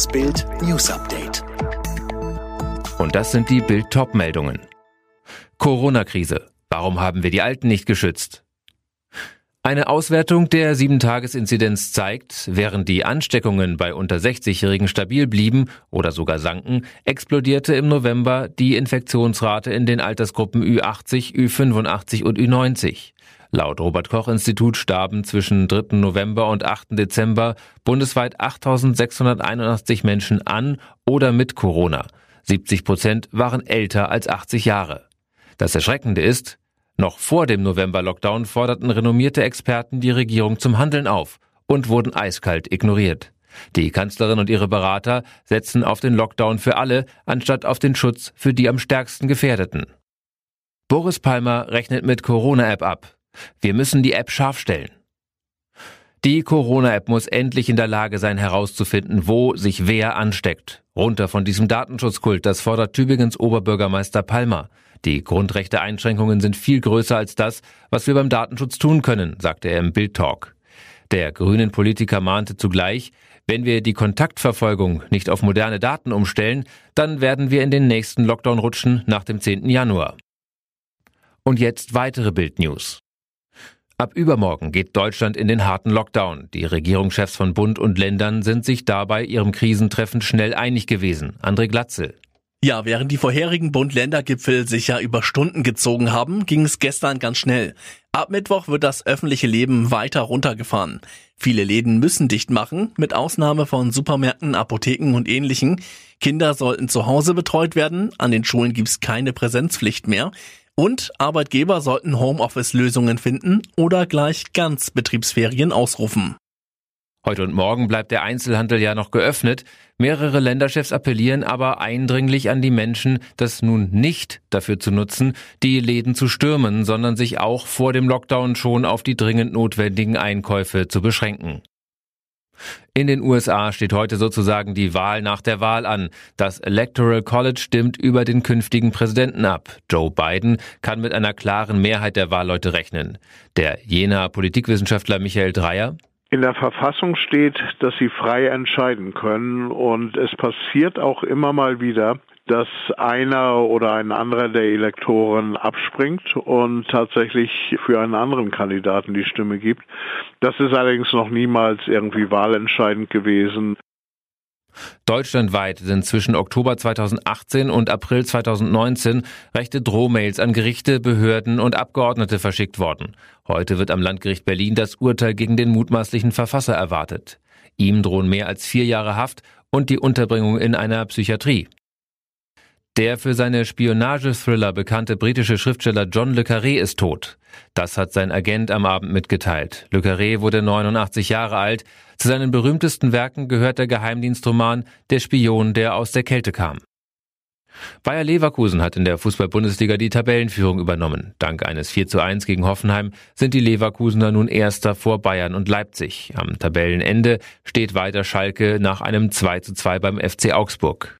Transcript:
Das Bild News Update. Und das sind die Bild Top-Meldungen. Corona-Krise. Warum haben wir die Alten nicht geschützt? Eine Auswertung der 7-Tages-Inzidenz zeigt, während die Ansteckungen bei unter 60-Jährigen stabil blieben oder sogar sanken, explodierte im November die Infektionsrate in den Altersgruppen Ü80, Ü85 und Ü90. Laut Robert Koch Institut starben zwischen 3. November und 8. Dezember bundesweit 8.681 Menschen an oder mit Corona. 70 Prozent waren älter als 80 Jahre. Das Erschreckende ist, noch vor dem November-Lockdown forderten renommierte Experten die Regierung zum Handeln auf und wurden eiskalt ignoriert. Die Kanzlerin und ihre Berater setzen auf den Lockdown für alle, anstatt auf den Schutz für die am stärksten Gefährdeten. Boris Palmer rechnet mit Corona-App ab. Wir müssen die App scharf stellen. Die Corona-App muss endlich in der Lage sein, herauszufinden, wo sich wer ansteckt. Runter von diesem Datenschutzkult, das fordert Tübingens Oberbürgermeister Palmer. Die Grundrechteeinschränkungen sind viel größer als das, was wir beim Datenschutz tun können, sagte er im Bild-Talk. Der grünen Politiker mahnte zugleich, wenn wir die Kontaktverfolgung nicht auf moderne Daten umstellen, dann werden wir in den nächsten Lockdown rutschen nach dem 10. Januar. Und jetzt weitere Bild-News. Ab übermorgen geht Deutschland in den harten Lockdown. Die Regierungschefs von Bund und Ländern sind sich dabei ihrem Krisentreffen schnell einig gewesen. André Glatzel. Ja, während die vorherigen Bund-Länder-Gipfel sich ja über Stunden gezogen haben, ging es gestern ganz schnell. Ab Mittwoch wird das öffentliche Leben weiter runtergefahren. Viele Läden müssen dicht machen, mit Ausnahme von Supermärkten, Apotheken und ähnlichen. Kinder sollten zu Hause betreut werden, an den Schulen gibt's keine Präsenzpflicht mehr. Und Arbeitgeber sollten Homeoffice-Lösungen finden oder gleich ganz Betriebsferien ausrufen. Heute und morgen bleibt der Einzelhandel ja noch geöffnet. Mehrere Länderchefs appellieren aber eindringlich an die Menschen, das nun nicht dafür zu nutzen, die Läden zu stürmen, sondern sich auch vor dem Lockdown schon auf die dringend notwendigen Einkäufe zu beschränken. In den USA steht heute sozusagen die Wahl nach der Wahl an. Das Electoral College stimmt über den künftigen Präsidenten ab. Joe Biden kann mit einer klaren Mehrheit der Wahlleute rechnen. Der Jena Politikwissenschaftler Michael Dreyer in der Verfassung steht, dass sie frei entscheiden können und es passiert auch immer mal wieder, dass einer oder ein anderer der Elektoren abspringt und tatsächlich für einen anderen Kandidaten die Stimme gibt. Das ist allerdings noch niemals irgendwie wahlentscheidend gewesen. Deutschlandweit sind zwischen Oktober 2018 und April 2019 rechte Drohmails an Gerichte, Behörden und Abgeordnete verschickt worden. Heute wird am Landgericht Berlin das Urteil gegen den mutmaßlichen Verfasser erwartet. Ihm drohen mehr als vier Jahre Haft und die Unterbringung in einer Psychiatrie. Der für seine Spionage-Thriller bekannte britische Schriftsteller John Le Carré ist tot. Das hat sein Agent am Abend mitgeteilt. Le Carré wurde 89 Jahre alt. Zu seinen berühmtesten Werken gehört der Geheimdienstroman Der Spion, der aus der Kälte kam. Bayer Leverkusen hat in der Fußball-Bundesliga die Tabellenführung übernommen. Dank eines 4 zu 1 gegen Hoffenheim sind die Leverkusener nun Erster vor Bayern und Leipzig. Am Tabellenende steht weiter Schalke nach einem 2 zu 2 beim FC Augsburg.